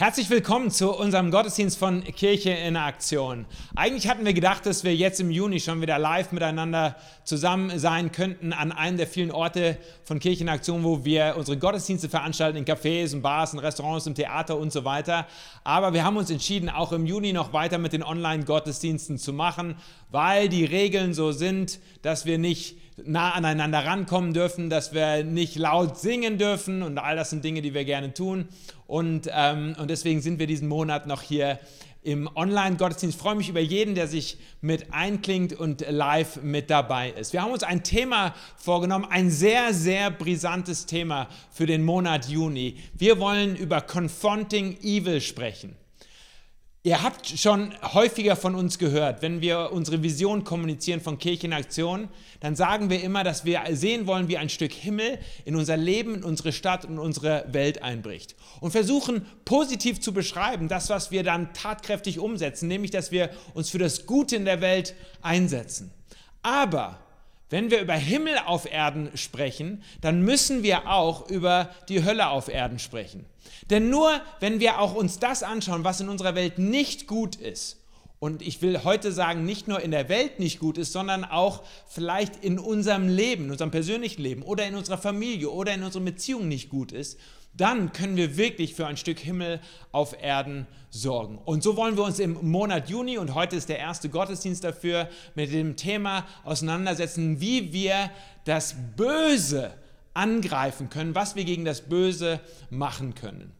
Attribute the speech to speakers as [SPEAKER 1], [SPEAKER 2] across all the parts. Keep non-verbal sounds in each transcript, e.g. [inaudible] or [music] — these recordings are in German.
[SPEAKER 1] Herzlich willkommen zu unserem Gottesdienst von Kirche in Aktion. Eigentlich hatten wir gedacht, dass wir jetzt im Juni schon wieder live miteinander zusammen sein könnten an einem der vielen Orte von Kirche in Aktion, wo wir unsere Gottesdienste veranstalten, in Cafés, in Bars, in Restaurants, im Theater und so weiter. Aber wir haben uns entschieden, auch im Juni noch weiter mit den Online-Gottesdiensten zu machen, weil die Regeln so sind, dass wir nicht nah aneinander rankommen dürfen, dass wir nicht laut singen dürfen und all das sind Dinge, die wir gerne tun. Und, ähm, und deswegen sind wir diesen Monat noch hier im Online-Gottesdienst. Ich freue mich über jeden, der sich mit einklingt und live mit dabei ist. Wir haben uns ein Thema vorgenommen, ein sehr, sehr brisantes Thema für den Monat Juni. Wir wollen über Confronting Evil sprechen. Ihr habt schon häufiger von uns gehört, wenn wir unsere Vision kommunizieren von Kirche in Aktion, dann sagen wir immer, dass wir sehen wollen, wie ein Stück Himmel in unser Leben, in unsere Stadt und unsere Welt einbricht. Und versuchen positiv zu beschreiben, das, was wir dann tatkräftig umsetzen, nämlich, dass wir uns für das Gute in der Welt einsetzen. Aber wenn wir über Himmel auf Erden sprechen, dann müssen wir auch über die Hölle auf Erden sprechen. Denn nur wenn wir auch uns das anschauen, was in unserer Welt nicht gut ist, und ich will heute sagen, nicht nur in der Welt nicht gut ist, sondern auch vielleicht in unserem Leben, in unserem persönlichen Leben oder in unserer Familie oder in unserer Beziehung nicht gut ist, dann können wir wirklich für ein Stück Himmel auf Erden sorgen. Und so wollen wir uns im Monat Juni, und heute ist der erste Gottesdienst dafür, mit dem Thema auseinandersetzen, wie wir das Böse angreifen können, was wir gegen das Böse machen können.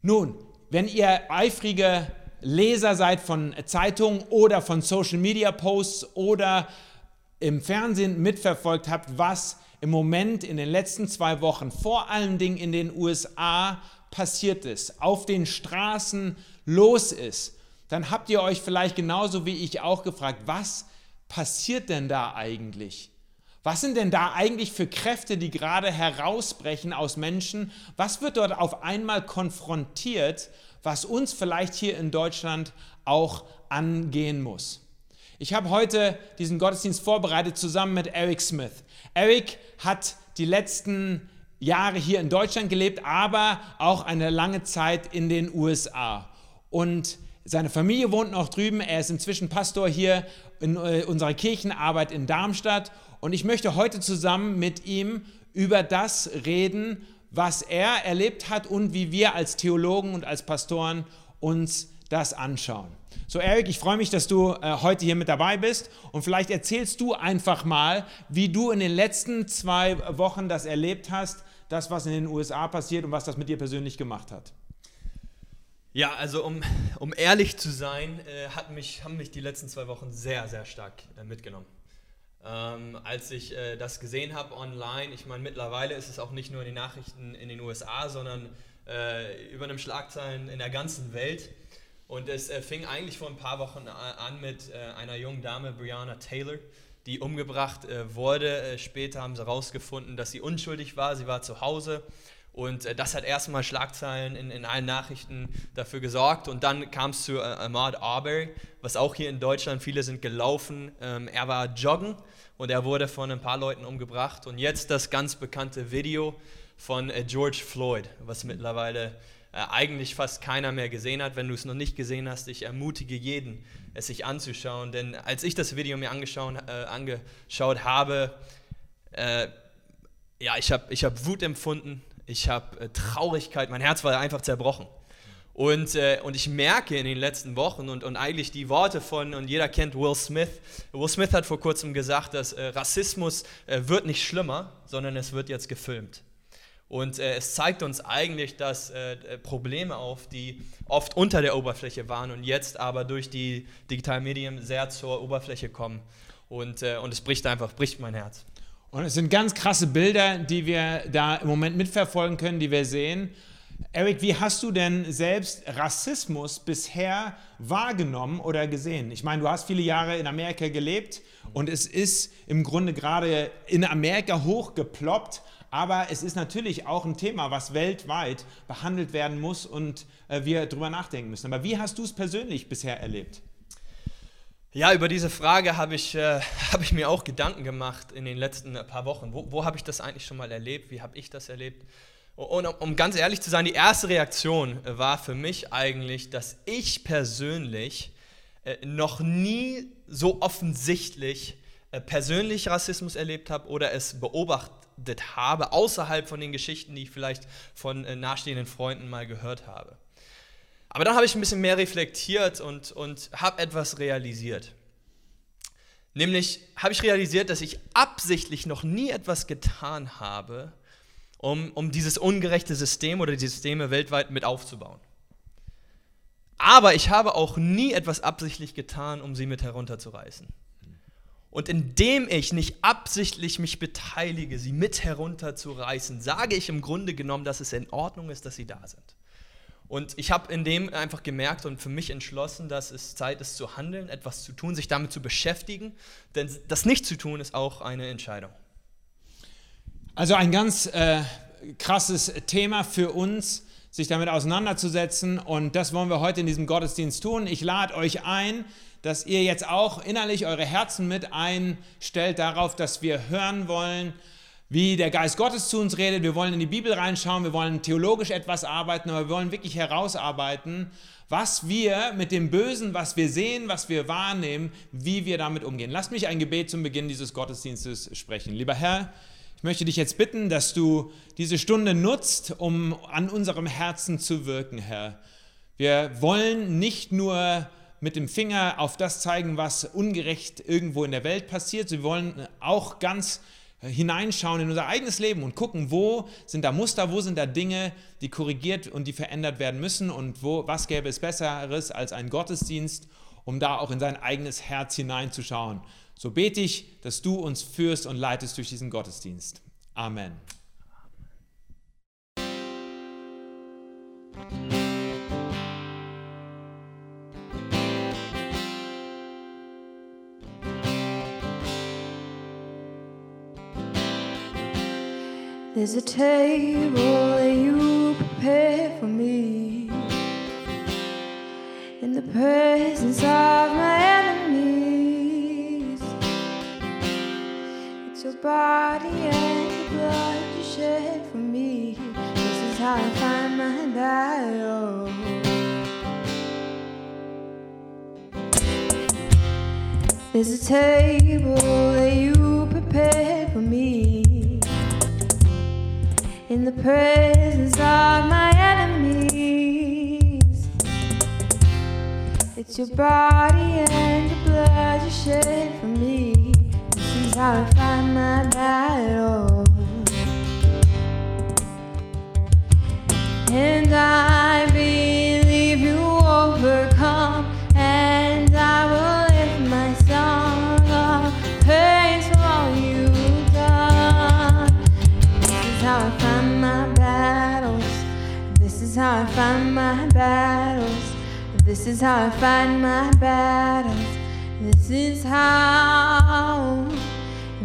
[SPEAKER 1] Nun, wenn ihr eifrige Leser seid von Zeitungen oder von Social Media Posts oder im Fernsehen mitverfolgt habt, was im Moment in den letzten zwei Wochen vor allen Dingen in den USA passiert ist, auf den Straßen los ist, dann habt ihr euch vielleicht genauso wie ich auch gefragt, was passiert denn da eigentlich? Was sind denn da eigentlich für Kräfte, die gerade herausbrechen aus Menschen? Was wird dort auf einmal konfrontiert, was uns vielleicht hier in Deutschland auch angehen muss? Ich habe heute diesen Gottesdienst vorbereitet zusammen mit Eric Smith. Eric hat die letzten Jahre hier in Deutschland gelebt, aber auch eine lange Zeit in den USA. Und seine Familie wohnt noch drüben. Er ist inzwischen Pastor hier in äh, unserer Kirchenarbeit in Darmstadt. Und ich möchte heute zusammen mit ihm über das reden, was er erlebt hat und wie wir als Theologen und als Pastoren uns das anschauen. So, Eric, ich freue mich, dass du äh, heute hier mit dabei bist und vielleicht erzählst du einfach mal, wie du in den letzten zwei Wochen das erlebt hast, das, was in den USA passiert und was das mit dir persönlich gemacht hat.
[SPEAKER 2] Ja, also um, um ehrlich zu sein, äh, hat mich, haben mich die letzten zwei Wochen sehr, sehr stark äh, mitgenommen. Ähm, als ich äh, das gesehen habe online, ich meine, mittlerweile ist es auch nicht nur in den Nachrichten in den USA, sondern äh, über einem Schlagzeilen in der ganzen Welt. Und es äh, fing eigentlich vor ein paar Wochen an mit äh, einer jungen Dame, Brianna Taylor, die umgebracht äh, wurde. Äh, später haben sie herausgefunden, dass sie unschuldig war. Sie war zu Hause. Und das hat erstmal Schlagzeilen in, in, allen Nachrichten dafür gesorgt. Und dann kam es zu Ahmad Arbery, was auch hier in Deutschland, viele sind gelaufen. Ähm, er war joggen und er wurde von ein paar Leuten umgebracht. Und jetzt das ganz bekannte Video von George Floyd, was mittlerweile äh, eigentlich fast keiner mehr gesehen hat. Wenn du es noch nicht gesehen hast, ich ermutige jeden, es sich anzuschauen. Denn als ich das Video mir angeschaut, äh, angeschaut habe, äh, ja, ich habe ich hab Wut empfunden, ich habe äh, Traurigkeit, mein Herz war einfach zerbrochen. Und, äh, und ich merke in den letzten Wochen und, und eigentlich die Worte von, und jeder kennt Will Smith. Will Smith hat vor kurzem gesagt, dass äh, Rassismus äh, wird nicht schlimmer, sondern es wird jetzt gefilmt. Und äh, es zeigt uns eigentlich, dass äh, Probleme auf, die oft unter der Oberfläche waren und jetzt aber durch die digitalen Medien sehr zur Oberfläche kommen. Und, äh, und es bricht einfach, bricht mein Herz.
[SPEAKER 1] Und es sind ganz krasse Bilder, die wir da im Moment mitverfolgen können, die wir sehen. Eric, wie hast du denn selbst Rassismus bisher wahrgenommen oder gesehen? Ich meine, du hast viele Jahre in Amerika gelebt und es ist im Grunde gerade in Amerika hochgeploppt aber es ist natürlich auch ein Thema, was weltweit behandelt werden muss und äh, wir darüber nachdenken müssen. Aber wie hast du es persönlich bisher erlebt?
[SPEAKER 2] Ja, über diese Frage habe ich, äh, [laughs] hab ich mir auch Gedanken gemacht in den letzten paar Wochen. Wo, wo habe ich das eigentlich schon mal erlebt? Wie habe ich das erlebt? Und um, ganz ehrlich zu sein, die erste Reaktion war für mich eigentlich, dass ich persönlich äh, noch nie so offensichtlich äh, persönlich Rassismus erlebt habe oder es beobachtet habe, außerhalb von den Geschichten, die ich vielleicht von äh, nahestehenden Freunden mal gehört habe. Aber dann habe ich ein bisschen mehr reflektiert und, und habe etwas realisiert. Nämlich habe ich realisiert, dass ich absichtlich noch nie etwas getan habe, um, um dieses ungerechte System oder die Systeme weltweit mit aufzubauen. Aber ich habe auch nie etwas absichtlich getan, um sie mit herunterzureißen. Und indem ich nicht absichtlich mich beteilige, sie mit herunterzureißen, sage ich im Grunde genommen, dass es in Ordnung ist, dass sie da sind. Und ich habe in dem einfach gemerkt und für mich entschlossen, dass es Zeit ist zu handeln, etwas zu tun, sich damit zu beschäftigen. Denn das nicht zu tun ist auch eine Entscheidung.
[SPEAKER 1] Also ein ganz äh, krasses Thema für uns, sich damit auseinanderzusetzen. Und das wollen wir heute in diesem Gottesdienst tun. Ich lade euch ein, dass ihr jetzt auch innerlich eure Herzen mit einstellt darauf, dass wir hören wollen, wie der Geist Gottes zu uns redet. Wir wollen in die Bibel reinschauen, wir wollen theologisch etwas arbeiten, aber wir wollen wirklich herausarbeiten, was wir mit dem Bösen, was wir sehen, was wir wahrnehmen, wie wir damit umgehen. Lasst mich ein Gebet zum Beginn dieses Gottesdienstes sprechen. Lieber Herr, ich möchte dich jetzt bitten, dass du diese Stunde nutzt, um an unserem Herzen zu wirken, Herr. Wir wollen nicht nur mit dem Finger auf das zeigen, was ungerecht irgendwo in der Welt passiert, wir wollen auch ganz hineinschauen in unser eigenes Leben und gucken, wo sind da Muster, wo sind da Dinge, die korrigiert und die verändert werden müssen und wo, was gäbe es Besseres als ein Gottesdienst, um da auch in sein eigenes Herz hineinzuschauen. So bete ich, dass du uns führst und leitest durch diesen Gottesdienst. Amen.
[SPEAKER 3] There's a table that you prepare for me in the presence of my enemies. It's your body and the blood you shed for me. This is how I find my battle. There's a table that you prepared for me in the presence of my enemies. It's your body and your blood you shed for me. This is how I find my battle. And I find my battles. This is how I find my battles. This is how.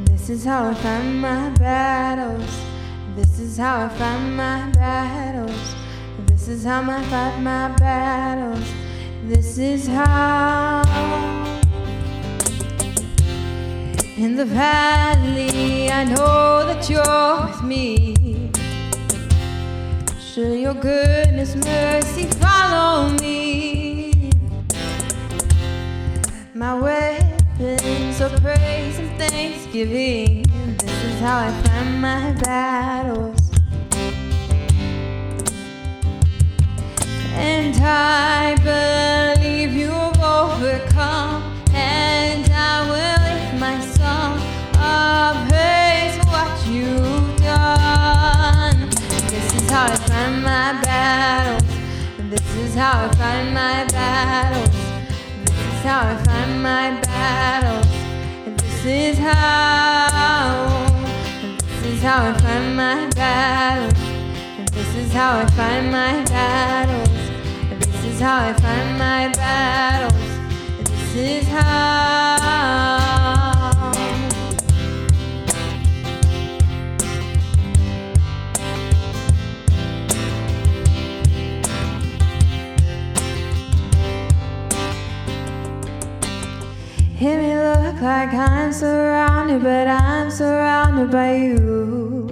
[SPEAKER 3] This is how I find my battles. This is how I find my battles. This is how I fight my battles. This is how. In the valley, I know that you're with me. Your goodness, mercy follow me? My weapons of praise and thanksgiving. This is how I find my battles. And I believe how I find my battles. This is how I find my battles. This is how. This is how I find my battles. This is how I find my battles. This is how I find my battles. This is how. It may look like I'm surrounded, but I'm surrounded by you.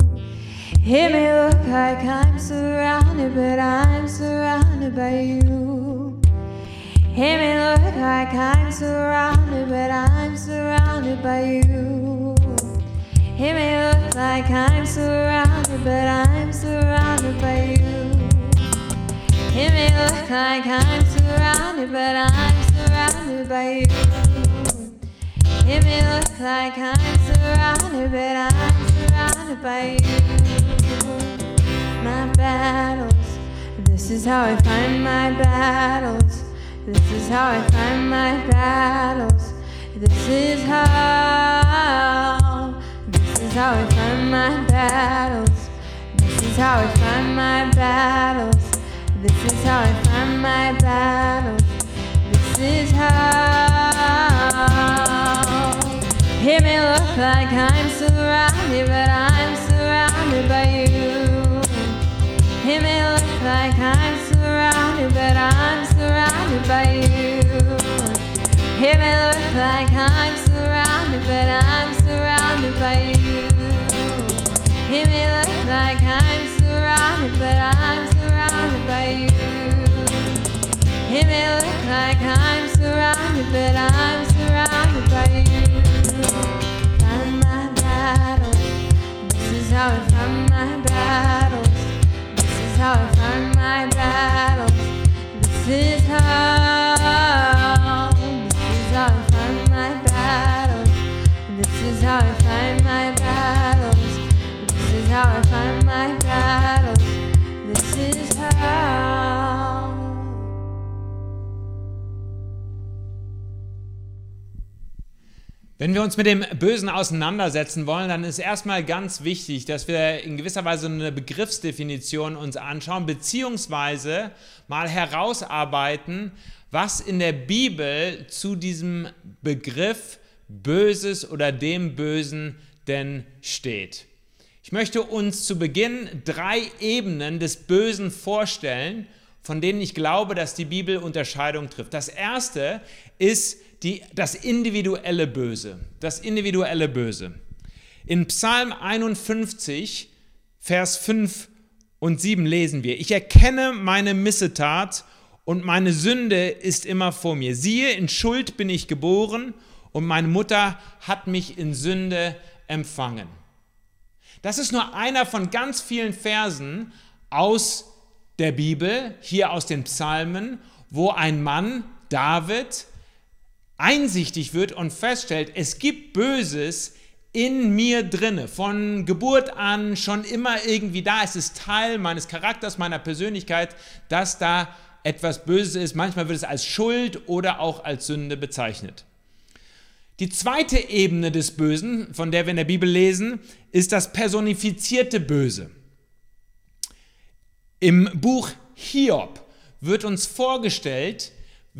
[SPEAKER 3] It may look like I'm surrounded, but I'm surrounded by you. It may look like I'm surrounded, but I'm surrounded by you. It may look like I'm surrounded, but I'm surrounded by you. It may look like I'm surrounded, but I'm surrounded by you. It may look like I'm surrounded, but I'm surrounded by you. My battles, this is how I find my battles. This is how I find my battles. This is how. This is how I find my battles. This is how I find my battles. This is how I find my battles. This is how. It may look like I'm surrounded, but I'm surrounded by you. It may look like I'm surrounded, but I'm surrounded by you. It may look like I'm surrounded, but I'm surrounded by you. It may look like I'm surrounded, but I'm surrounded by you. It may look like I'm surrounded, but I'm surrounded by you. Find my battles. This is how I find my battles. This is how I find my battles. This is how. This is how I find my battles. This is how I find my battles. This is how I find my battles. This is how.
[SPEAKER 1] Wenn wir uns mit dem Bösen auseinandersetzen wollen, dann ist erstmal ganz wichtig, dass wir in gewisser Weise eine Begriffsdefinition uns anschauen, beziehungsweise mal herausarbeiten, was in der Bibel zu diesem Begriff Böses oder dem Bösen denn steht. Ich möchte uns zu Beginn drei Ebenen des Bösen vorstellen, von denen ich glaube, dass die Bibel Unterscheidung trifft. Das erste ist die, das individuelle Böse. Das individuelle Böse. In Psalm 51, Vers 5 und 7 lesen wir, ich erkenne meine Missetat und meine Sünde ist immer vor mir. Siehe, in Schuld bin ich geboren und meine Mutter hat mich in Sünde empfangen. Das ist nur einer von ganz vielen Versen aus der Bibel, hier aus den Psalmen, wo ein Mann, David, einsichtig wird und feststellt, es gibt Böses in mir drinne, von Geburt an schon immer irgendwie da. Es ist Teil meines Charakters, meiner Persönlichkeit, dass da etwas Böses ist. Manchmal wird es als Schuld oder auch als Sünde bezeichnet. Die zweite Ebene des Bösen, von der wir in der Bibel lesen, ist das personifizierte Böse. Im Buch Hiob wird uns vorgestellt,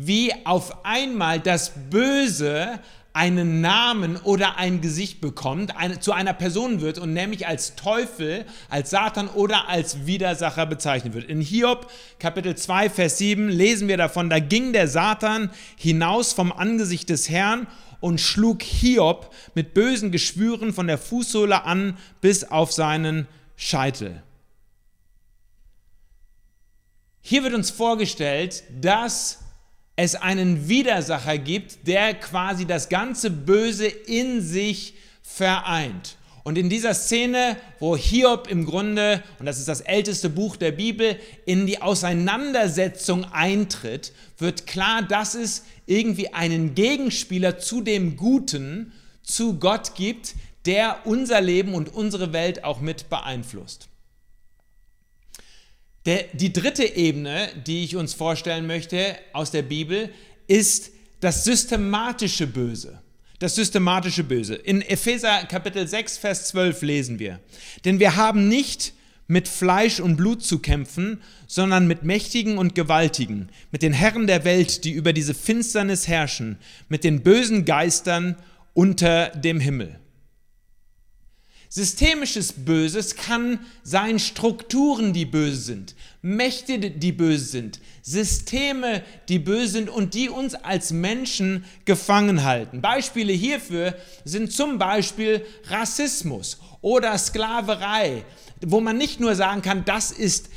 [SPEAKER 1] wie auf einmal das Böse einen Namen oder ein Gesicht bekommt, eine, zu einer Person wird und nämlich als Teufel, als Satan oder als Widersacher bezeichnet wird. In Hiob Kapitel 2, Vers 7 lesen wir davon, da ging der Satan hinaus vom Angesicht des Herrn und schlug Hiob mit bösen Geschwüren von der Fußsohle an bis auf seinen Scheitel. Hier wird uns vorgestellt, dass es einen Widersacher gibt, der quasi das ganze Böse in sich vereint. Und in dieser Szene, wo Hiob im Grunde, und das ist das älteste Buch der Bibel, in die Auseinandersetzung eintritt, wird klar, dass es irgendwie einen Gegenspieler zu dem Guten, zu Gott gibt, der unser Leben und unsere Welt auch mit beeinflusst. Der, die dritte Ebene, die ich uns vorstellen möchte aus der Bibel, ist das systematische Böse. Das systematische Böse. In Epheser Kapitel 6, Vers 12 lesen wir, denn wir haben nicht mit Fleisch und Blut zu kämpfen, sondern mit Mächtigen und Gewaltigen, mit den Herren der Welt, die über diese Finsternis herrschen, mit den bösen Geistern unter dem Himmel. Systemisches Böses kann sein Strukturen, die böse sind, Mächte, die böse sind, Systeme, die böse sind und die uns als Menschen gefangen halten. Beispiele hierfür sind zum Beispiel Rassismus oder Sklaverei, wo man nicht nur sagen kann, das ist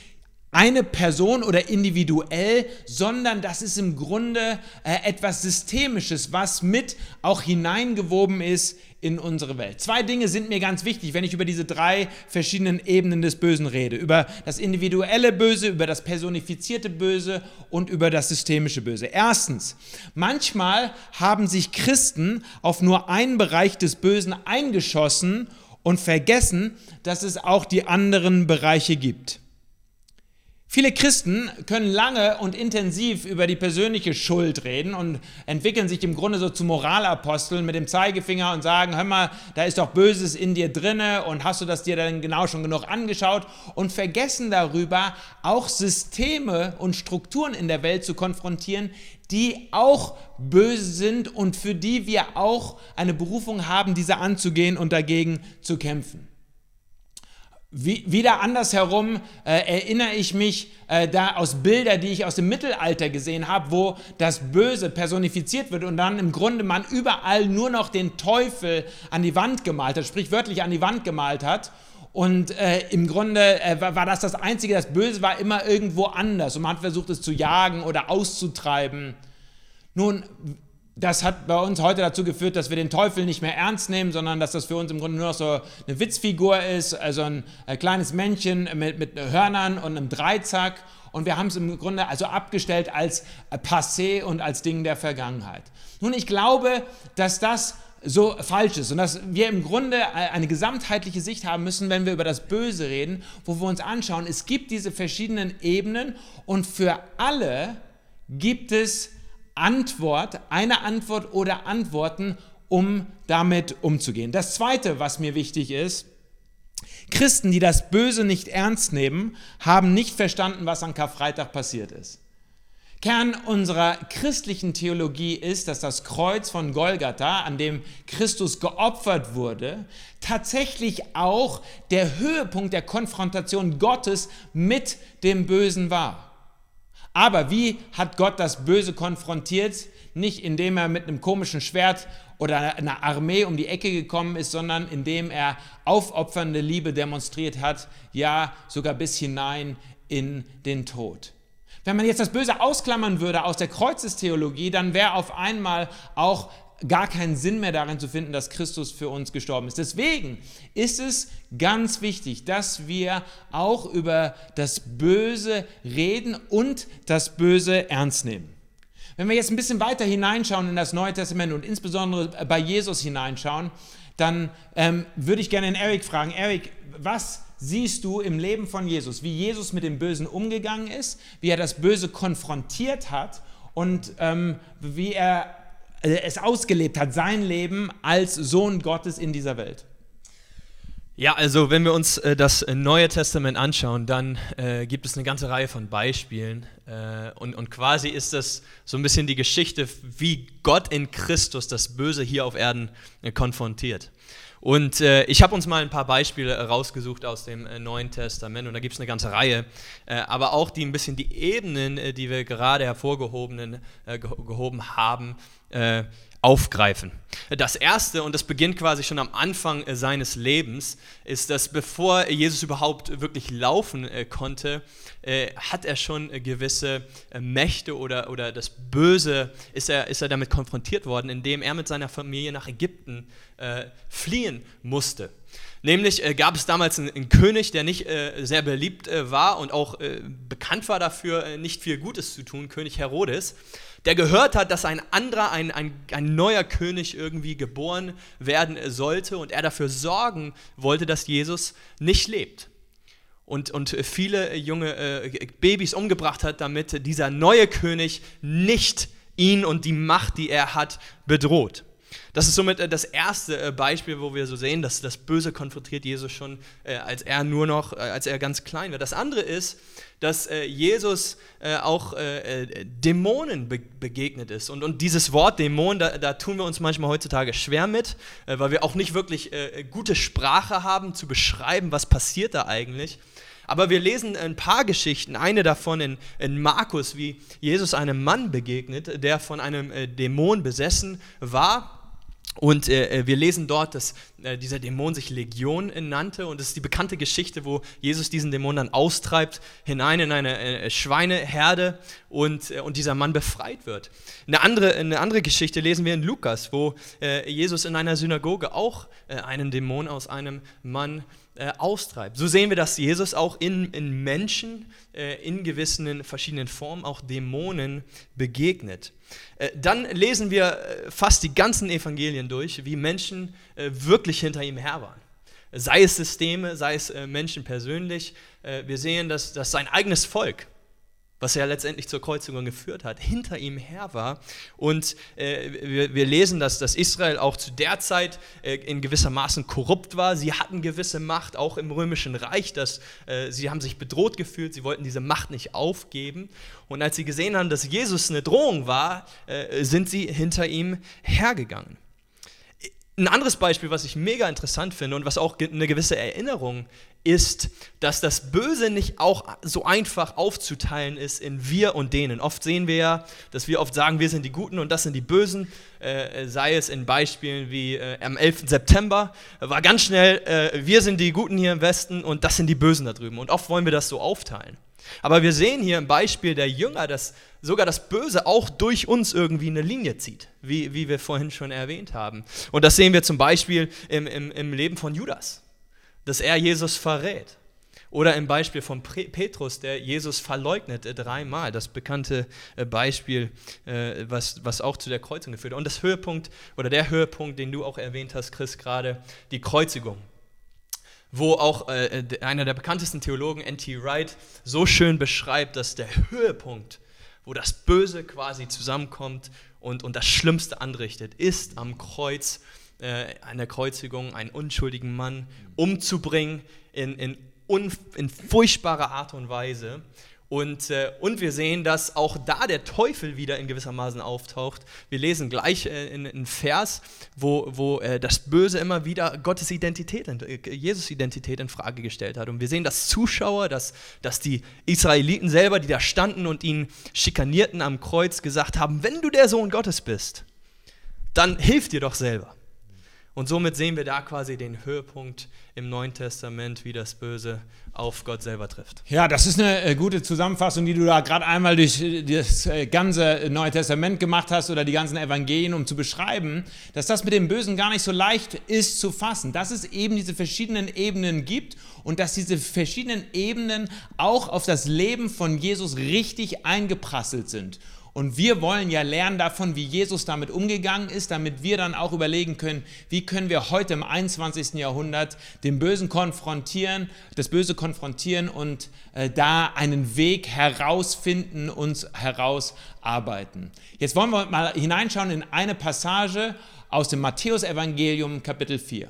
[SPEAKER 1] eine Person oder individuell, sondern das ist im Grunde äh, etwas Systemisches, was mit auch hineingewoben ist in unsere Welt. Zwei Dinge sind mir ganz wichtig, wenn ich über diese drei verschiedenen Ebenen des Bösen rede. Über das individuelle Böse, über das personifizierte Böse und über das systemische Böse. Erstens, manchmal haben sich Christen auf nur einen Bereich des Bösen eingeschossen und vergessen, dass es auch die anderen Bereiche gibt. Viele Christen können lange und intensiv über die persönliche Schuld reden und entwickeln sich im Grunde so zu Moralaposteln mit dem Zeigefinger und sagen, hör mal, da ist doch Böses in dir drinne und hast du das dir dann genau schon genug angeschaut und vergessen darüber auch Systeme und Strukturen in der Welt zu konfrontieren, die auch böse sind und für die wir auch eine Berufung haben, diese anzugehen und dagegen zu kämpfen. Wie, wieder andersherum äh, erinnere ich mich äh, da aus Bilder, die ich aus dem Mittelalter gesehen habe, wo das Böse personifiziert wird und dann im Grunde man überall nur noch den Teufel an die Wand gemalt hat, sprich wörtlich an die Wand gemalt hat. Und äh, im Grunde äh, war, war das das Einzige, das Böse war immer irgendwo anders und man hat versucht es zu jagen oder auszutreiben. Nun, das hat bei uns heute dazu geführt, dass wir den Teufel nicht mehr ernst nehmen, sondern dass das für uns im Grunde nur noch so eine Witzfigur ist, also ein, ein kleines Männchen mit, mit Hörnern und einem Dreizack. Und wir haben es im Grunde also abgestellt als Passé und als Ding der Vergangenheit. Nun, ich glaube, dass das so falsch ist und dass wir im Grunde eine gesamtheitliche Sicht haben müssen, wenn wir über das Böse reden, wo wir uns anschauen, es gibt diese verschiedenen Ebenen und für alle gibt es Antwort, eine Antwort oder Antworten, um damit umzugehen. Das Zweite, was mir wichtig ist, Christen, die das Böse nicht ernst nehmen, haben nicht verstanden, was an Karfreitag passiert ist. Kern unserer christlichen Theologie ist, dass das Kreuz von Golgatha, an dem Christus geopfert wurde, tatsächlich auch der Höhepunkt der Konfrontation Gottes mit dem Bösen war. Aber wie hat Gott das Böse konfrontiert? Nicht indem er mit einem komischen Schwert oder einer Armee um die Ecke gekommen ist, sondern indem er aufopfernde Liebe demonstriert hat, ja sogar bis hinein in den Tod. Wenn man jetzt das Böse ausklammern würde aus der Kreuzestheologie, dann wäre auf einmal auch gar keinen Sinn mehr darin zu finden, dass Christus für uns gestorben ist. Deswegen ist es ganz wichtig, dass wir auch über das Böse reden und das Böse ernst nehmen. Wenn wir jetzt ein bisschen weiter hineinschauen in das Neue Testament und insbesondere bei Jesus hineinschauen, dann ähm, würde ich gerne den Eric fragen, Eric, was siehst du im Leben von Jesus, wie Jesus mit dem Bösen umgegangen ist, wie er das Böse konfrontiert hat und ähm, wie er es ausgelebt hat, sein Leben als Sohn Gottes in dieser Welt.
[SPEAKER 2] Ja, also wenn wir uns äh, das Neue Testament anschauen, dann äh, gibt es eine ganze Reihe von Beispielen. Äh, und, und quasi ist das so ein bisschen die Geschichte, wie Gott in Christus das Böse hier auf Erden äh, konfrontiert. Und äh, ich habe uns mal ein paar Beispiele rausgesucht aus dem äh, Neuen Testament und da gibt es eine ganze Reihe, äh, aber auch die ein bisschen die Ebenen, äh, die wir gerade hervorgehoben äh, gehoben haben, äh, aufgreifen. Das erste, und das beginnt quasi schon am Anfang äh, seines Lebens, ist, dass bevor Jesus überhaupt wirklich laufen äh, konnte, hat er schon gewisse Mächte oder, oder das Böse, ist er, ist er damit konfrontiert worden, indem er mit seiner Familie nach Ägypten fliehen musste. Nämlich äh, gab es damals einen, einen König, der nicht äh, sehr beliebt äh, war und auch äh, bekannt war dafür, äh, nicht viel Gutes zu tun, König Herodes, der gehört hat, dass ein anderer, ein, ein, ein neuer König irgendwie geboren werden sollte und er dafür sorgen wollte, dass Jesus nicht lebt. Und, und viele junge äh, Babys umgebracht hat, damit dieser neue König nicht ihn und die Macht, die er hat, bedroht. Das ist somit äh, das erste äh, Beispiel, wo wir so sehen, dass das Böse konfrontiert Jesus schon, äh, als er nur noch, als er ganz klein war. Das andere ist, dass Jesus auch Dämonen begegnet ist. Und, und dieses Wort Dämon, da, da tun wir uns manchmal heutzutage schwer mit, weil wir auch nicht wirklich gute Sprache haben, zu beschreiben, was passiert da eigentlich. Aber wir lesen ein paar Geschichten, eine davon in, in Markus, wie Jesus einem Mann begegnet, der von einem Dämon besessen war und äh, äh, wir lesen dort, dass äh, dieser Dämon sich Legion nannte und es ist die bekannte Geschichte, wo Jesus diesen Dämon dann austreibt hinein in eine äh, Schweineherde und, äh, und dieser Mann befreit wird. Eine andere, eine andere Geschichte lesen wir in Lukas, wo äh, Jesus in einer Synagoge auch einen Dämon aus einem Mann austreibt. So sehen wir, dass Jesus auch in, in Menschen in gewissen verschiedenen Formen auch Dämonen begegnet. Äh, dann lesen wir äh, fast die ganzen Evangelien durch, wie Menschen äh, wirklich hinter ihm her waren. Sei es Systeme, sei es Menschen persönlich. Wir sehen, dass, dass sein eigenes Volk was ja letztendlich zur Kreuzigung geführt hat, hinter ihm her war. Und äh, wir, wir, lesen, dass, dass Israel auch zu der Zeit äh, in gewisser Maßen korrupt war. Sie hatten gewisse Macht, auch im römischen Reich. Dass, äh, sie haben sich bedroht gefühlt, sie wollten diese Macht nicht aufgeben. Und als sie gesehen haben, dass Jesus eine Drohung war, äh, sind sie hinter ihm hergegangen. Ein anderes Beispiel, was ich mega interessant finde und was auch eine gewisse Erinnerung ist, dass das Böse nicht auch so einfach aufzuteilen ist in wir und denen. Oft sehen wir ja, dass wir oft sagen, wir sind die Guten und das sind die Bösen, äh, sei es in Beispielen wie äh, am 11. September, war ganz schnell, äh, wir sind die Guten hier im Westen und das sind die Bösen da drüben. Und oft wollen wir das so aufteilen. Aber wir sehen hier im Beispiel der Jünger, dass sogar das Böse auch durch uns irgendwie eine Linie zieht, wie, wie wir vorhin schon erwähnt haben. Und das sehen wir zum Beispiel im, im, im Leben von Judas dass er Jesus verrät. Oder im Beispiel von Petrus, der Jesus verleugnet äh, dreimal, das bekannte äh, Beispiel, äh, was, was auch zu der Kreuzung geführt hat. Und das Höhepunkt oder der Höhepunkt, den du auch erwähnt hast, Chris, gerade die Kreuzigung. Wo auch einer der bekanntesten Theologen, N.T. Wright, so schön beschreibt, dass der Höhepunkt, wo das Böse quasi zusammenkommt und, und das Schlimmste anrichtet, ist am Kreuz äh, einer Kreuzigung einen unschuldigen Mann umzubringen in, in, in furchtbarer Art und Weise. Und, äh, und wir sehen, dass auch da der Teufel wieder in gewissermaßen auftaucht. Wir lesen gleich äh, in einem Vers, wo, wo äh, das Böse immer wieder Gottes Identität, äh, Jesus Identität in Frage gestellt hat. Und wir sehen, dass Zuschauer, dass, dass die Israeliten selber, die da standen und ihn schikanierten am Kreuz, gesagt haben, wenn du der Sohn Gottes bist, dann hilf dir doch selber. Und somit sehen wir da quasi den Höhepunkt im Neuen Testament, wie das Böse auf Gott selber trifft.
[SPEAKER 1] Ja, das ist eine äh, gute Zusammenfassung, die du da gerade einmal durch äh, das äh, ganze Neue Testament gemacht hast oder die ganzen Evangelien, um zu beschreiben, dass das mit dem Bösen gar nicht so leicht ist zu fassen, dass es eben diese verschiedenen Ebenen gibt und dass diese verschiedenen Ebenen auch auf das Leben von Jesus richtig eingeprasselt sind. Und wir wollen ja lernen davon, wie Jesus damit umgegangen ist, damit wir dann auch überlegen können, wie können wir heute im 21. Jahrhundert den Bösen konfrontieren, das Böse konfrontieren und äh, da einen Weg herausfinden, uns herausarbeiten. Jetzt wollen wir mal hineinschauen in eine Passage aus dem Matthäusevangelium Kapitel 4.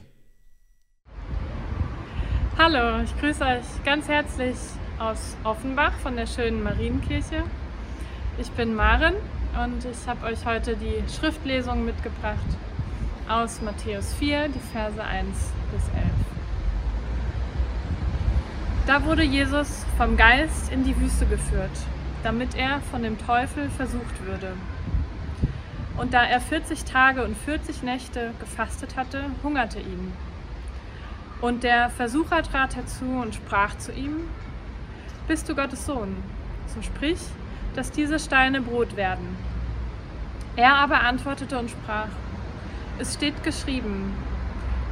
[SPEAKER 4] Hallo, ich grüße euch ganz herzlich aus Offenbach von der schönen Marienkirche. Ich bin Maren und ich habe euch heute die Schriftlesung mitgebracht aus Matthäus 4, die Verse 1 bis 11. Da wurde Jesus vom Geist in die Wüste geführt, damit er von dem Teufel versucht würde. Und da er 40 Tage und 40 Nächte gefastet hatte, hungerte ihn. Und der Versucher trat herzu und sprach zu ihm, Bist du Gottes Sohn? So sprich, dass diese Steine Brot werden. Er aber antwortete und sprach, es steht geschrieben,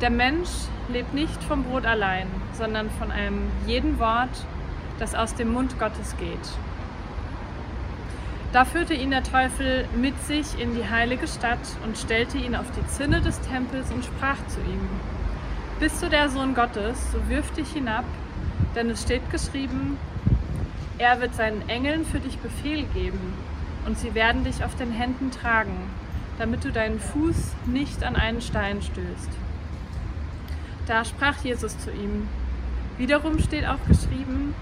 [SPEAKER 4] der Mensch lebt nicht vom Brot allein, sondern von einem jeden Wort, das aus dem Mund Gottes geht. Da führte ihn der Teufel mit sich in die heilige Stadt und stellte ihn auf die Zinne des Tempels und sprach zu ihm, Bist du der Sohn Gottes, so wirf dich hinab, denn es steht geschrieben, er wird seinen Engeln für dich Befehl geben, und sie werden dich auf den Händen tragen, damit du deinen Fuß nicht an einen Stein stößt. Da sprach Jesus zu ihm, wiederum steht auch geschrieben,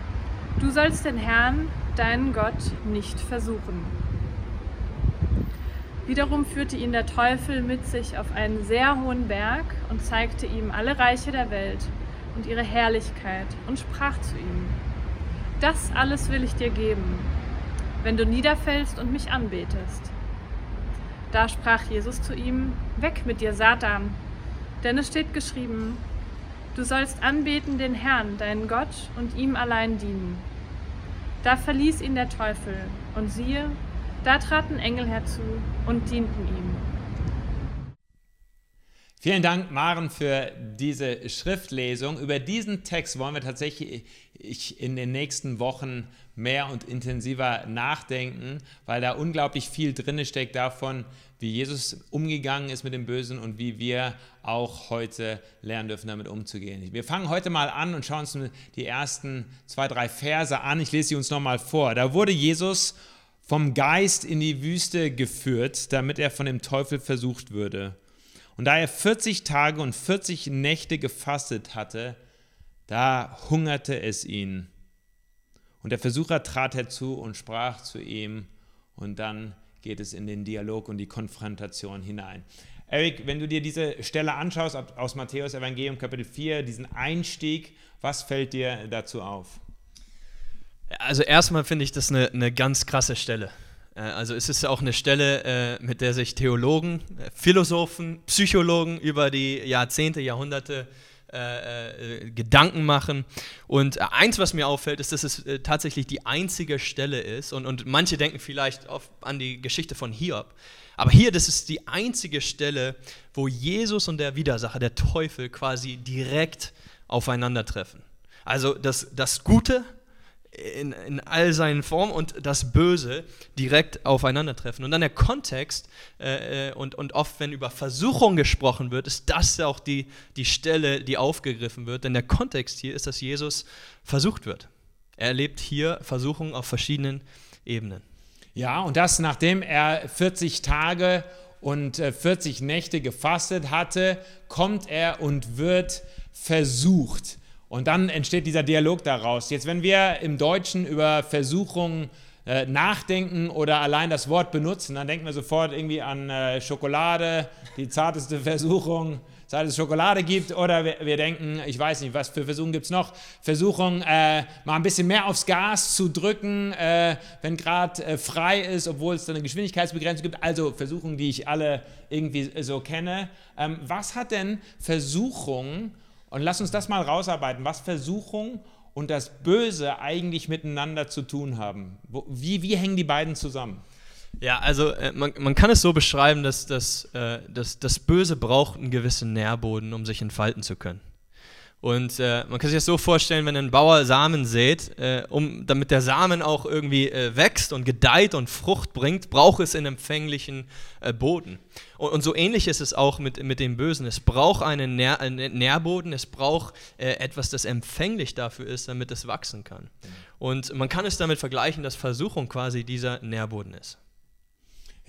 [SPEAKER 4] du sollst den Herrn, deinen Gott, nicht versuchen. Wiederum führte ihn der Teufel mit sich auf einen sehr hohen Berg und zeigte ihm alle Reiche der Welt und ihre Herrlichkeit und sprach zu ihm, das alles will ich dir geben, wenn du niederfällst und mich anbetest. Da sprach Jesus zu ihm, Weg mit dir, Satan, denn es steht geschrieben, du sollst anbeten den Herrn, deinen Gott, und ihm allein dienen. Da verließ ihn der Teufel, und siehe, da traten Engel herzu und dienten ihm.
[SPEAKER 1] Vielen Dank, Maren, für diese Schriftlesung. Über diesen Text wollen wir tatsächlich in den nächsten Wochen mehr und intensiver nachdenken, weil da unglaublich viel drin steckt davon, wie Jesus umgegangen ist mit dem Bösen und wie wir auch heute lernen dürfen, damit umzugehen. Wir fangen heute mal an und schauen uns die ersten zwei, drei Verse an. Ich lese sie uns nochmal vor. Da wurde Jesus vom Geist in die Wüste geführt, damit er von dem Teufel versucht würde. Und da er 40 Tage und 40 Nächte gefastet hatte, da hungerte es ihn. Und der Versucher trat herzu und sprach zu ihm, und dann geht es in den Dialog und die Konfrontation hinein. Eric, wenn du dir diese Stelle anschaust aus Matthäus Evangelium Kapitel 4, diesen Einstieg, was fällt dir dazu auf?
[SPEAKER 2] Also erstmal finde ich das eine, eine ganz krasse Stelle. Äh, also es ist auch eine Stelle, äh, mit der sich Theologen, äh, Philosophen, Psychologen über die Jahrzehnte, Jahrhunderte äh, Gedanken machen. Und eins, was mir auffällt, ist, dass es äh, tatsächlich die einzige Stelle ist. Und, und manche denken vielleicht oft an die Geschichte von Hiob. Aber hier, das ist die einzige Stelle, wo Jesus und der Widersacher, der Teufel, quasi direkt aufeinandertreffen. Also das, das Gute in, in all seinen Formen und das Böse direkt aufeinandertreffen. Und dann der Kontext äh, äh, und, und oft, wenn über Versuchung gesprochen wird, ist das auch die, die Stelle, die aufgegriffen wird. Denn der Kontext hier ist, dass Jesus versucht wird. Er erlebt hier Versuchung auf verschiedenen Ebenen.
[SPEAKER 1] Ja, und das nachdem er 40 Tage und 40 äh, Nächte gefastet hatte, kommt er und wird versucht. Und dann entsteht dieser Dialog daraus. Jetzt, wenn wir im Deutschen über Versuchungen äh, nachdenken oder allein das Wort benutzen, dann denken wir sofort irgendwie an äh, Schokolade, die zarteste [laughs] Versuchung, seit es Schokolade gibt. Oder wir, wir, denken, ich weiß nicht, was für Versuchungen gibt es noch? Versuchung, äh, mal ein bisschen mehr aufs Gas zu drücken, äh, wenn gerade äh, frei ist, obwohl es da eine Geschwindigkeitsbegrenzung gibt. Also Versuchungen, die ich alle irgendwie so kenne. Ähm, was hat denn Versuchung und lass uns das mal rausarbeiten, was Versuchung und das Böse eigentlich miteinander zu tun haben. Wie, wie hängen die beiden zusammen?
[SPEAKER 2] Ja, also äh, man, man kann es so beschreiben, dass, dass, äh, dass das Böse braucht einen gewissen Nährboden, um sich entfalten zu können. Und äh, man kann sich das so vorstellen, wenn ein Bauer Samen sät, äh, um, damit der Samen auch irgendwie äh, wächst und gedeiht und Frucht bringt, braucht es einen empfänglichen äh, Boden. Und, und, so ähnlich ist es auch mit, mit dem Bösen. Es braucht einen, Nähr, einen Nährboden, es braucht äh, etwas, das empfänglich dafür ist, damit es wachsen kann. Und man kann es damit vergleichen, dass Versuchung quasi dieser Nährboden ist.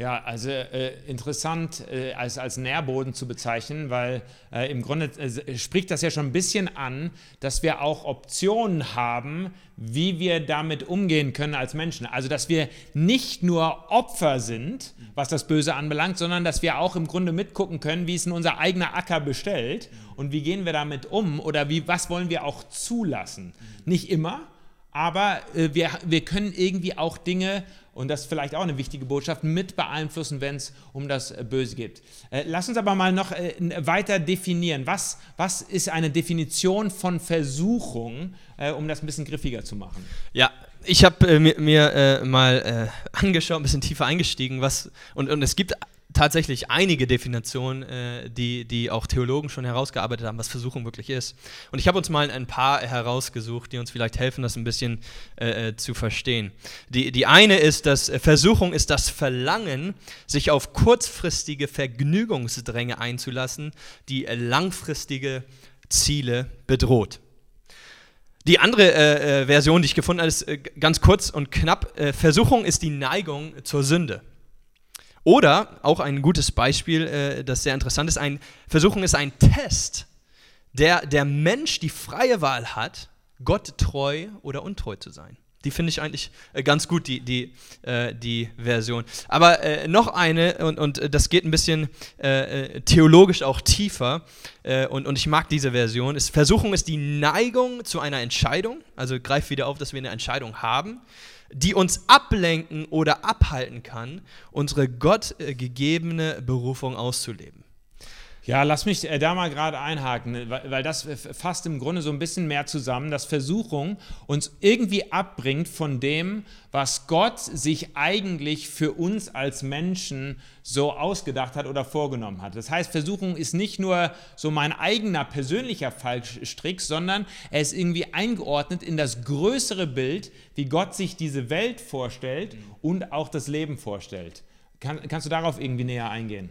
[SPEAKER 1] Ja, also äh, interessant äh, als, als Nährboden zu bezeichnen, weil äh, im Grunde äh, spricht das ja schon ein bisschen an, dass wir auch Optionen haben, wie wir damit umgehen können als Menschen. Also dass wir nicht nur Opfer sind, was das Böse anbelangt, sondern dass wir auch im Grunde mitgucken können, wie es in unser eigener Acker bestellt und wie gehen wir damit um oder wie, was wollen wir auch zulassen. Nicht immer, aber äh, wir, wir können irgendwie auch Dinge und das ist vielleicht auch eine wichtige Botschaft, mit beeinflussen, wenn es um das äh, Böse geht. Äh, lass uns aber mal noch äh, weiter definieren. Was, was ist eine Definition von Versuchung, um das ein bisschen griffiger zu machen?
[SPEAKER 2] Ja, ich habe äh, mir, mir äh, mal äh, angeschaut, ein bisschen tiefer eingestiegen, was und, und es gibt tatsächlich einige Definitionen, äh, die, die auch Theologen schon herausgearbeitet haben, was Versuchung wirklich ist. Und ich habe uns mal ein paar herausgesucht, die uns vielleicht helfen, das ein bisschen äh, äh zu verstehen. Die, die eine ist, dass äh, Versuchung ist das Verlangen, sich auf kurzfristige Vergnügungsdränge einzulassen, die langfristige Ziele bedroht. Die andere äh, äh, Version, die ich gefunden habe, ist ganz kurz und knapp. Versuchung ist die Neigung zur Sünde. Oder auch ein gutes Beispiel, äh, das sehr interessant ist, ein Versuchung ist ein Test, der der Mensch die freie Wahl hat, Gott treu oder untreu zu sein. Die finde ich eigentlich äh, ganz gut, die, die, äh, die Version. Aber äh, noch eine, und, und das geht ein bisschen äh, äh, theologisch auch tiefer, äh, und, und ich mag diese Version, ist, Versuchung ist die Neigung zu einer Entscheidung, also greift wieder auf, dass wir eine Entscheidung haben, die uns ablenken oder abhalten kann, unsere Gott gegebene Berufung auszuleben.
[SPEAKER 1] Ja, lass mich äh, da mal gerade einhaken, ne, weil, das fasst im Grunde so ein bisschen mehr zusammen, dass Versuchung uns irgendwie abbringt von dem, was Gott sich eigentlich für uns als Menschen so ausgedacht hat oder vorgenommen hat. Das heißt, Versuchung ist nicht nur so mein eigener persönlicher Fallstrick, sondern er ist irgendwie eingeordnet in das größere Bild, wie Gott sich diese Welt vorstellt und auch das Leben vorstellt. Kann, kannst du darauf irgendwie näher eingehen?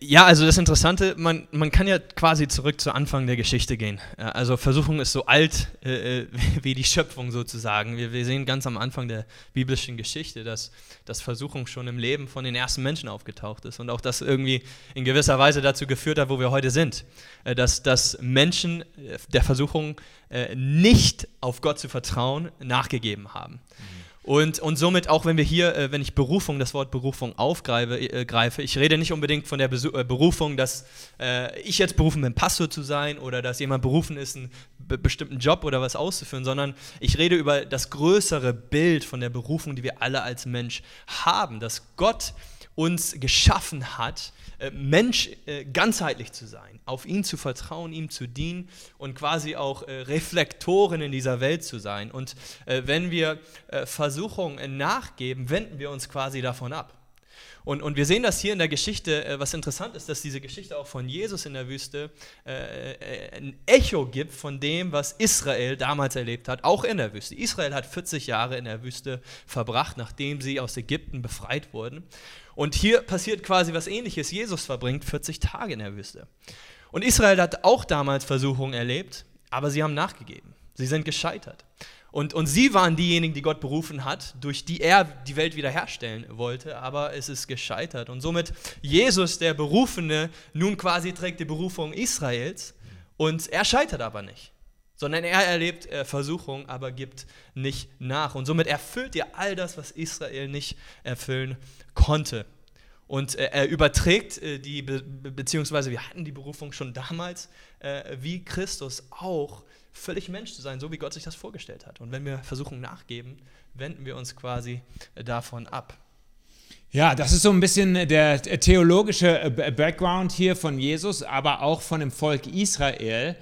[SPEAKER 2] Ja, also das Interessante, man, man kann ja quasi zurück zu Anfang der Geschichte gehen. Also Versuchung ist so alt äh, äh [laughs] wie die Schöpfung sozusagen. Wir, wir, sehen ganz am Anfang der biblischen Geschichte, dass, dass Versuchung schon im Leben von den ersten Menschen aufgetaucht ist und auch das irgendwie in gewisser Weise dazu geführt hat, wo wir heute sind. Äh, dass, dass Menschen äh, der Versuchung äh, nicht auf Gott zu vertrauen nachgegeben haben. Mhm. Und, und somit, auch wenn wir hier, äh, wenn ich Berufung, das Wort Berufung aufgreife, äh, greife, ich rede nicht unbedingt von der Besu äh, Berufung, dass äh, ich jetzt berufen bin, Pastor zu sein oder dass jemand berufen ist, einen be bestimmten Job oder was auszuführen, sondern ich rede über das größere Bild von der Berufung, die wir alle als Mensch haben, dass Gott uns geschaffen hat, äh, Mensch äh, ganzheitlich zu sein, auf ihn zu vertrauen, ihm zu dienen und quasi auch äh, Reflektoren in dieser Welt zu sein. Und wenn wir Versuchungen nachgeben, wenden wir uns quasi davon ab. Und, und wir sehen das hier in der Geschichte, was interessant ist, dass diese Geschichte auch von Jesus in der Wüste ein Echo gibt von dem, was Israel damals erlebt hat, auch in der Wüste. Israel hat 40 Jahre in der Wüste verbracht, nachdem sie aus Ägypten befreit wurden. Und hier passiert quasi was ähnliches. Jesus verbringt 40 Tage in der Wüste. Und Israel hat auch damals Versuchungen erlebt, aber sie haben nachgegeben. Sie sind gescheitert. Und, und sie waren diejenigen, die Gott berufen hat, durch die er die Welt wiederherstellen wollte, aber es ist gescheitert. Und somit Jesus, der Berufene, nun quasi trägt die Berufung Israels und er scheitert aber nicht sondern er erlebt äh, Versuchung, aber gibt nicht nach. Und somit erfüllt er all das, was Israel nicht erfüllen konnte. Und äh, er überträgt äh, die, be beziehungsweise wir hatten die Berufung schon damals, äh, wie Christus auch völlig Mensch zu sein, so wie Gott sich das vorgestellt hat. Und wenn wir Versuchung nachgeben, wenden wir uns quasi davon ab.
[SPEAKER 1] Ja, das ist so ein bisschen der theologische äh, Background hier von Jesus, aber auch von dem Volk Israel.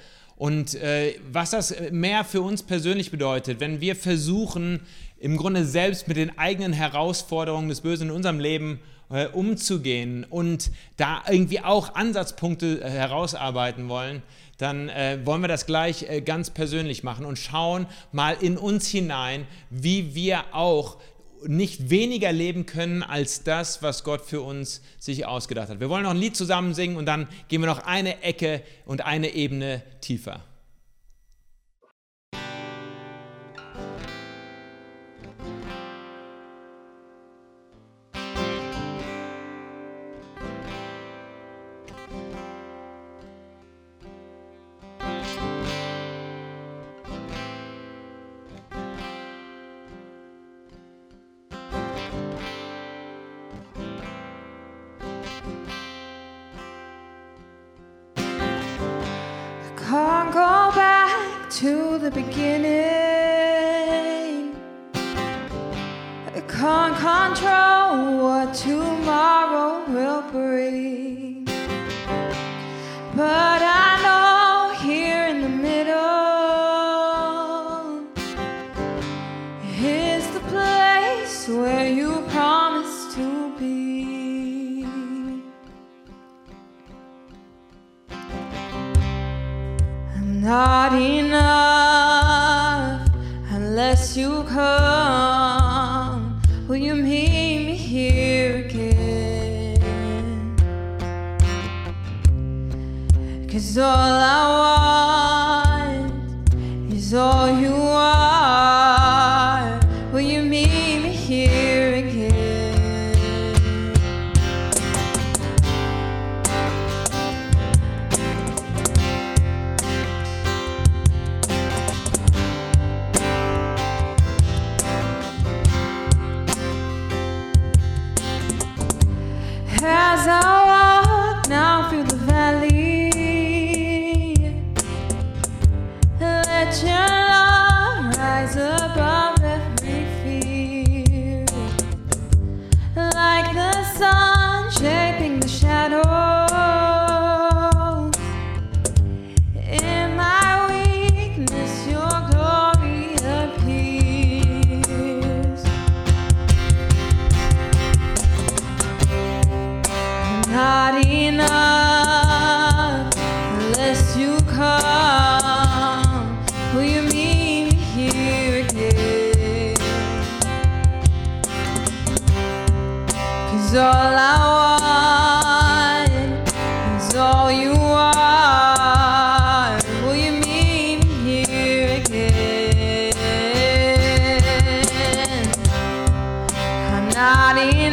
[SPEAKER 1] Und äh, was das mehr für uns persönlich bedeutet, wenn wir versuchen, im Grunde selbst mit den eigenen Herausforderungen des Bösen in unserem Leben äh, umzugehen und da irgendwie auch Ansatzpunkte äh, herausarbeiten wollen, dann äh, wollen wir das gleich äh, ganz persönlich machen und schauen mal in uns hinein, wie wir auch nicht weniger leben können als das, was Gott für uns sich ausgedacht hat. Wir wollen noch ein Lied zusammen singen und dann gehen wir noch eine Ecke und eine Ebene tiefer.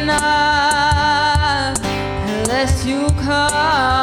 [SPEAKER 3] enough unless you come.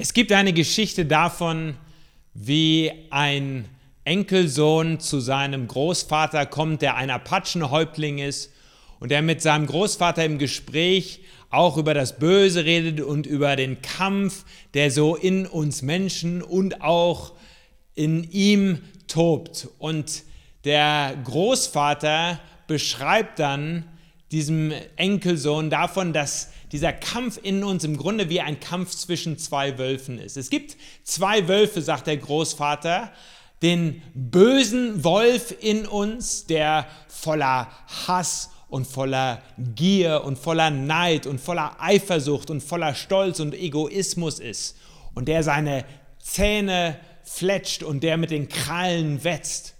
[SPEAKER 1] Es gibt eine Geschichte davon, wie ein Enkelsohn zu seinem Großvater kommt, der ein Apachenhäuptling ist und der mit seinem Großvater im Gespräch auch über das Böse redet und über den Kampf, der so in uns Menschen und auch in ihm tobt. Und der Großvater beschreibt dann diesem Enkelsohn davon, dass dieser Kampf in uns im Grunde wie ein Kampf zwischen zwei Wölfen ist. Es gibt zwei Wölfe, sagt der Großvater, den bösen Wolf in uns, der voller Hass und voller Gier und voller Neid und voller Eifersucht und voller Stolz und Egoismus ist und der seine Zähne fletscht und der mit den Krallen wetzt.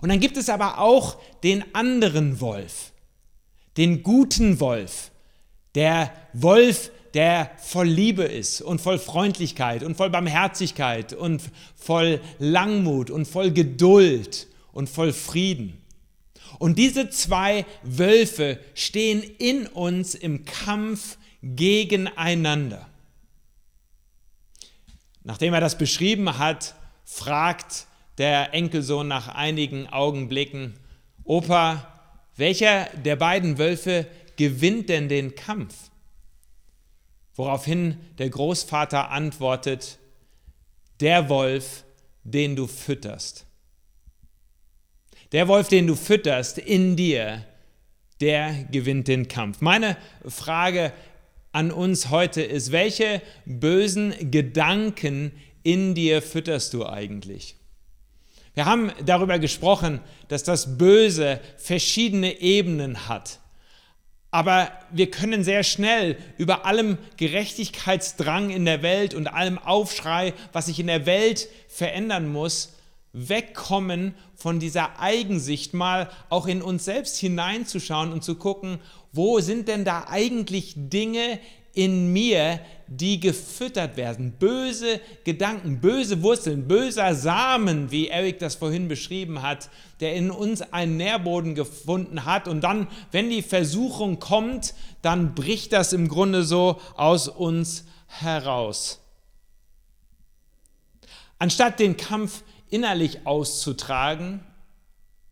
[SPEAKER 1] Und dann gibt es aber auch den anderen Wolf, den guten Wolf, der Wolf, der voll Liebe ist und voll Freundlichkeit und voll Barmherzigkeit und voll Langmut und voll Geduld und voll Frieden. Und diese zwei Wölfe stehen in uns im Kampf gegeneinander. Nachdem er das beschrieben hat, fragt der Enkelsohn nach einigen Augenblicken, Opa, welcher der beiden Wölfe gewinnt denn den Kampf? Woraufhin der Großvater antwortet, der Wolf, den du fütterst. Der Wolf, den du fütterst in dir, der gewinnt den Kampf. Meine Frage an uns heute ist, welche bösen Gedanken in dir fütterst du eigentlich? Wir haben darüber gesprochen, dass das Böse verschiedene Ebenen hat. Aber wir können sehr schnell über allem Gerechtigkeitsdrang in der Welt und allem Aufschrei, was sich in der Welt verändern muss, wegkommen von dieser Eigensicht, mal auch in uns selbst hineinzuschauen und zu gucken, wo sind denn da eigentlich Dinge in mir, die gefüttert werden. Böse Gedanken, böse Wurzeln, böser Samen, wie Eric das vorhin beschrieben hat, der in uns einen Nährboden gefunden hat. Und dann, wenn die Versuchung kommt, dann bricht das im Grunde so aus uns heraus. Anstatt den Kampf innerlich auszutragen,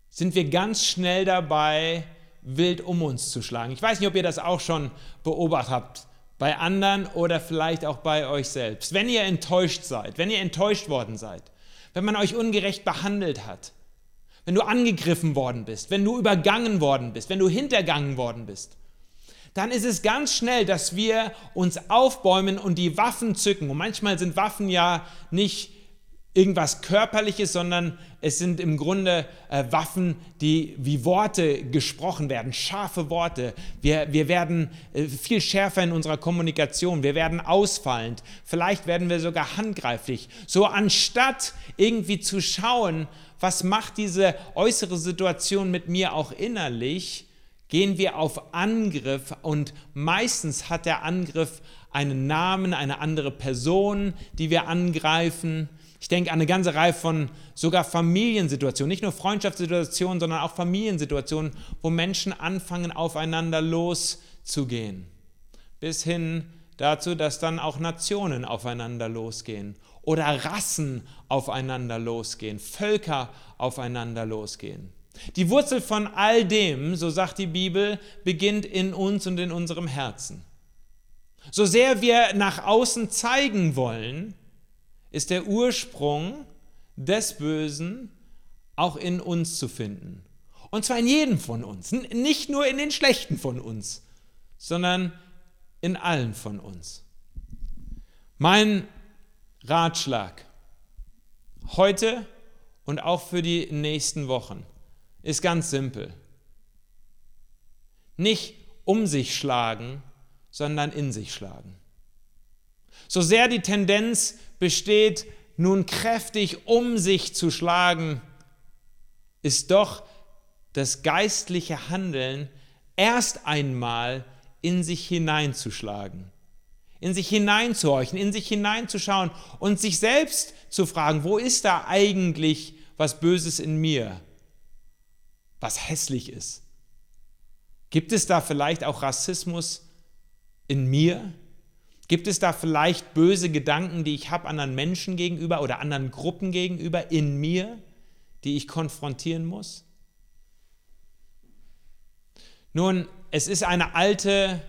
[SPEAKER 1] sind wir ganz schnell dabei, wild um uns zu schlagen. Ich weiß nicht, ob ihr das auch schon beobachtet habt bei anderen oder vielleicht auch bei euch selbst. Wenn ihr enttäuscht seid, wenn ihr enttäuscht worden seid, wenn man euch ungerecht behandelt hat, wenn du angegriffen worden bist, wenn du übergangen worden bist, wenn du hintergangen worden bist, dann ist es ganz schnell, dass wir uns aufbäumen und die Waffen zücken. Und manchmal sind Waffen ja nicht irgendwas Körperliches, sondern es sind im Grunde äh, Waffen, die wie Worte gesprochen werden, scharfe Worte. Wir, wir werden äh, viel schärfer in unserer Kommunikation, wir werden ausfallend, vielleicht werden wir sogar handgreiflich. So anstatt irgendwie zu schauen, was macht diese äußere Situation mit mir auch innerlich, gehen wir auf Angriff und meistens hat der Angriff einen Namen, eine andere Person, die wir angreifen. Ich denke an eine ganze Reihe von sogar Familiensituationen, nicht nur Freundschaftssituationen, sondern auch Familiensituationen, wo Menschen anfangen, aufeinander loszugehen. Bis hin dazu, dass dann auch Nationen aufeinander losgehen oder Rassen aufeinander losgehen, Völker aufeinander losgehen. Die Wurzel von all dem, so sagt die Bibel, beginnt in uns und in unserem Herzen. So sehr wir nach außen zeigen wollen, ist der Ursprung des Bösen auch in uns zu finden. Und zwar in jedem von uns, nicht nur in den Schlechten von uns, sondern in allen von uns. Mein Ratschlag heute und auch für die nächsten Wochen ist ganz simpel. Nicht um sich schlagen, sondern in sich schlagen. So sehr die Tendenz besteht, nun kräftig um sich zu schlagen, ist doch das geistliche Handeln erst einmal in sich hineinzuschlagen, in sich hineinzuhorchen, in sich hineinzuschauen und sich selbst zu fragen, wo ist da eigentlich was Böses in mir, was hässlich ist? Gibt es da vielleicht auch Rassismus in mir? Gibt es da vielleicht böse Gedanken, die ich habe anderen Menschen gegenüber oder anderen Gruppen gegenüber in mir, die ich konfrontieren muss? Nun, es ist eine alte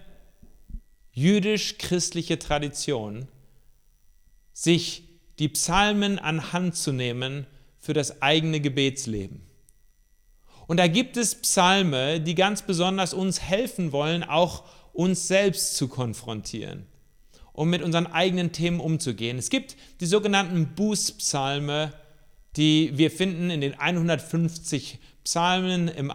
[SPEAKER 1] jüdisch-christliche Tradition, sich die Psalmen anhand zu nehmen für das eigene Gebetsleben. Und da gibt es Psalme, die ganz besonders uns helfen wollen, auch uns selbst zu konfrontieren um mit unseren eigenen Themen umzugehen. Es gibt die sogenannten Bußpsalme, die wir finden in den 150 Psalmen im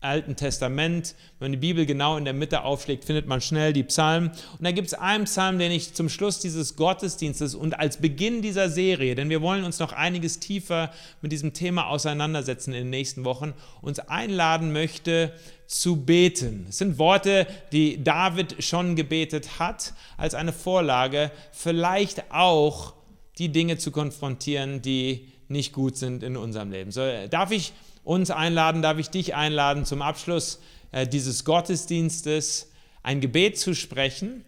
[SPEAKER 1] Alten Testament. Wenn man die Bibel genau in der Mitte aufschlägt, findet man schnell die Psalmen. Und da gibt es einen Psalm, den ich zum Schluss dieses Gottesdienstes und als Beginn dieser Serie, denn wir wollen uns noch einiges tiefer mit diesem Thema auseinandersetzen in den nächsten Wochen, uns einladen möchte, zu beten. Es sind Worte, die David schon gebetet hat, als eine Vorlage, vielleicht auch die Dinge zu konfrontieren, die nicht gut sind in unserem Leben. So, darf ich uns einladen, darf ich dich einladen, zum Abschluss äh, dieses Gottesdienstes ein Gebet zu sprechen,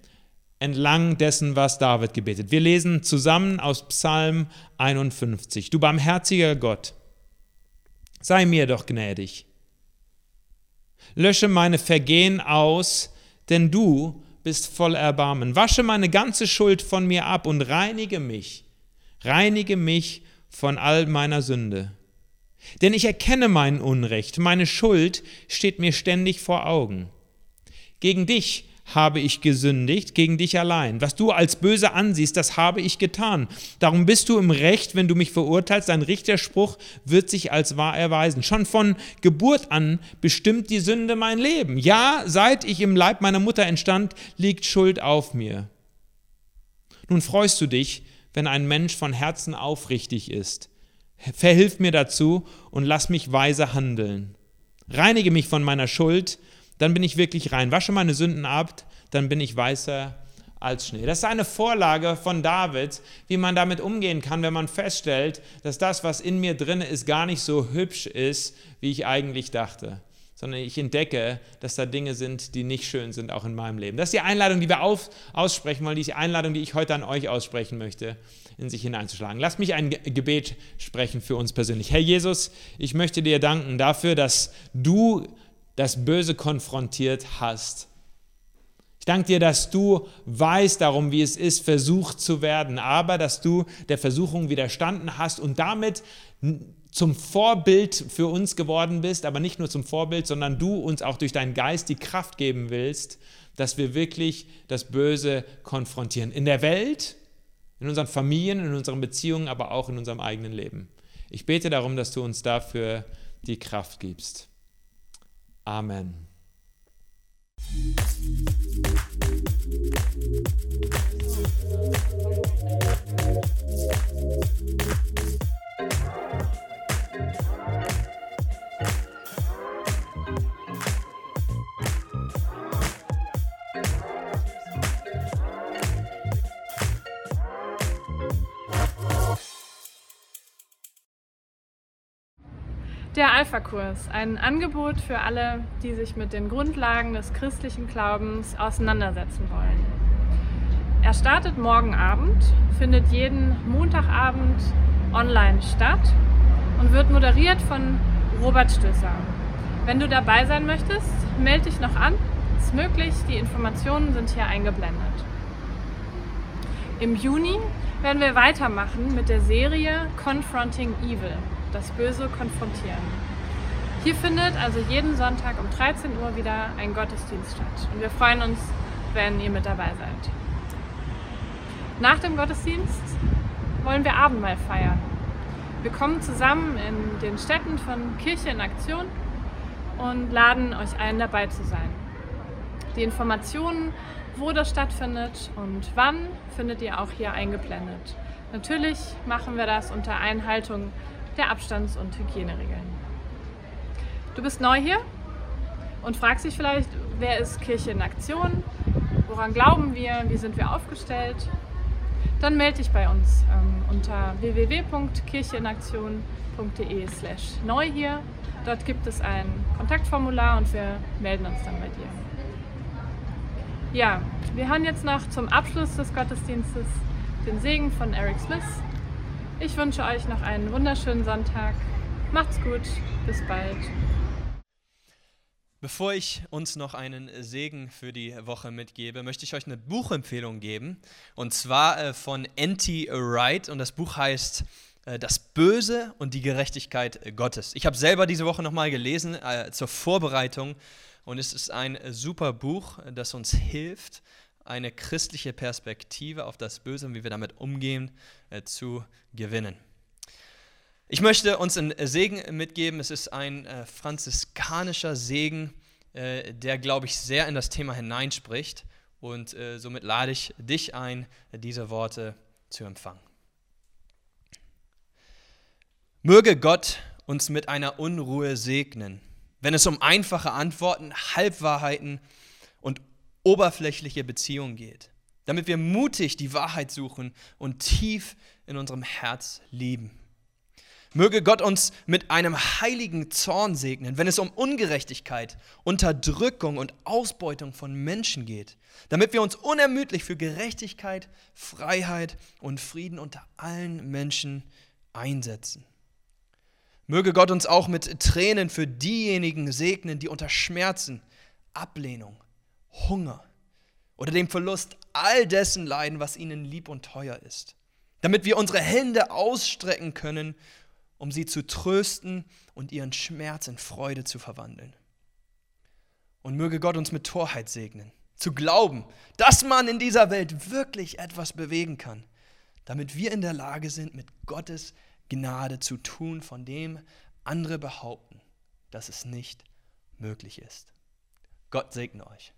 [SPEAKER 1] entlang dessen, was David gebetet. Wir lesen zusammen aus Psalm 51. Du barmherziger Gott, sei mir doch gnädig lösche meine Vergehen aus, denn du bist voll Erbarmen. Wasche meine ganze Schuld von mir ab und reinige mich, reinige mich von all meiner Sünde. Denn ich erkenne mein Unrecht, meine Schuld steht mir ständig vor Augen. Gegen dich habe ich gesündigt gegen dich allein. Was du als böse ansiehst, das habe ich getan. Darum bist du im Recht, wenn du mich verurteilst. Dein Richterspruch wird sich als wahr erweisen. Schon von Geburt an bestimmt die Sünde mein Leben. Ja, seit ich im Leib meiner Mutter entstand, liegt Schuld auf mir. Nun freust du dich, wenn ein Mensch von Herzen aufrichtig ist. Verhilf mir dazu und lass mich weise handeln. Reinige mich von meiner Schuld, dann bin ich wirklich rein. Wasche meine Sünden ab, dann bin ich weißer als Schnee. Das ist eine Vorlage von David, wie man damit umgehen kann, wenn man feststellt, dass das, was in mir drin ist, gar nicht so hübsch ist, wie ich eigentlich dachte sondern ich entdecke, dass da Dinge sind, die nicht schön sind, auch in meinem Leben. Das ist die Einladung, die wir auf, aussprechen wollen, die Einladung, die ich heute an euch aussprechen möchte, in sich hineinzuschlagen. Lasst mich ein Gebet sprechen für uns persönlich. Herr Jesus, ich möchte dir danken dafür, dass du das Böse konfrontiert hast. Ich danke dir, dass du weißt darum, wie es ist, versucht zu werden, aber dass du der Versuchung widerstanden hast und damit zum Vorbild für uns geworden bist, aber nicht nur zum Vorbild, sondern du uns auch durch deinen Geist die Kraft geben willst, dass wir wirklich das Böse konfrontieren. In der Welt, In unseren Familien, in unseren Beziehungen, aber auch in unserem eigenen Leben. Ich bete darum, dass du uns dafür die Kraft gibst. Amen.
[SPEAKER 4] Der Alpha-Kurs, ein Angebot für alle, die sich mit den Grundlagen des christlichen Glaubens auseinandersetzen wollen. Er startet morgen Abend, findet jeden Montagabend online statt und wird moderiert von Robert Stößer. Wenn du dabei sein möchtest, melde dich noch an. Ist möglich, die Informationen sind hier eingeblendet. Im Juni werden wir weitermachen mit der Serie Confronting Evil das Böse konfrontieren. Hier findet also jeden Sonntag um 13 Uhr wieder ein Gottesdienst statt. Und wir freuen uns, wenn ihr mit dabei seid. Nach dem Gottesdienst wollen wir Abendmahl feiern. Wir kommen zusammen in den Städten von Kirche in Aktion und laden euch ein, dabei zu sein. Die Informationen, wo das stattfindet und wann, findet ihr auch hier eingeblendet. Natürlich machen wir das unter Einhaltung der Abstands- und Hygieneregeln. Du bist neu hier und fragst dich vielleicht, wer ist Kirche in Aktion? Woran glauben wir? Wie sind wir aufgestellt? Dann melde dich bei uns ähm, unter www.kircheinaktion.de slash neu hier. Dort gibt es ein Kontaktformular und wir melden uns dann bei dir. Ja, wir hören jetzt noch zum Abschluss des Gottesdienstes den Segen von Eric Smith ich wünsche euch noch einen wunderschönen Sonntag. Macht's gut, bis bald.
[SPEAKER 2] Bevor ich uns noch einen Segen für die Woche mitgebe, möchte ich euch eine Buchempfehlung geben. Und zwar äh, von N.T. Wright. Und das Buch heißt äh, Das Böse und die Gerechtigkeit Gottes. Ich habe selber diese Woche nochmal gelesen äh, zur Vorbereitung. Und es ist ein super Buch, das uns hilft, eine christliche Perspektive auf das Böse und wie wir damit umgehen, äh, zu gewinnen. Ich möchte uns einen Segen mitgeben. Es ist ein äh, franziskanischer Segen, äh, der, glaube ich, sehr in das Thema hineinspricht. Und äh, somit lade ich dich ein, diese Worte zu empfangen. Möge Gott uns mit einer Unruhe segnen, wenn es um einfache Antworten, Halbwahrheiten und oberflächliche Beziehung geht, damit wir mutig die Wahrheit suchen und tief in unserem Herz lieben. Möge Gott uns mit einem heiligen Zorn segnen, wenn es um Ungerechtigkeit, Unterdrückung und Ausbeutung von Menschen geht, damit wir uns unermüdlich für Gerechtigkeit, Freiheit und Frieden unter allen Menschen einsetzen. Möge Gott uns auch mit Tränen für diejenigen segnen, die unter Schmerzen, Ablehnung, Hunger oder dem Verlust all dessen leiden, was ihnen lieb und teuer ist, damit wir unsere Hände ausstrecken können, um sie zu trösten und ihren Schmerz in Freude zu verwandeln. Und möge Gott uns mit Torheit segnen, zu glauben, dass man in dieser Welt wirklich etwas bewegen kann, damit wir in der Lage sind, mit Gottes Gnade zu tun, von dem andere behaupten, dass es nicht möglich ist. Gott segne euch.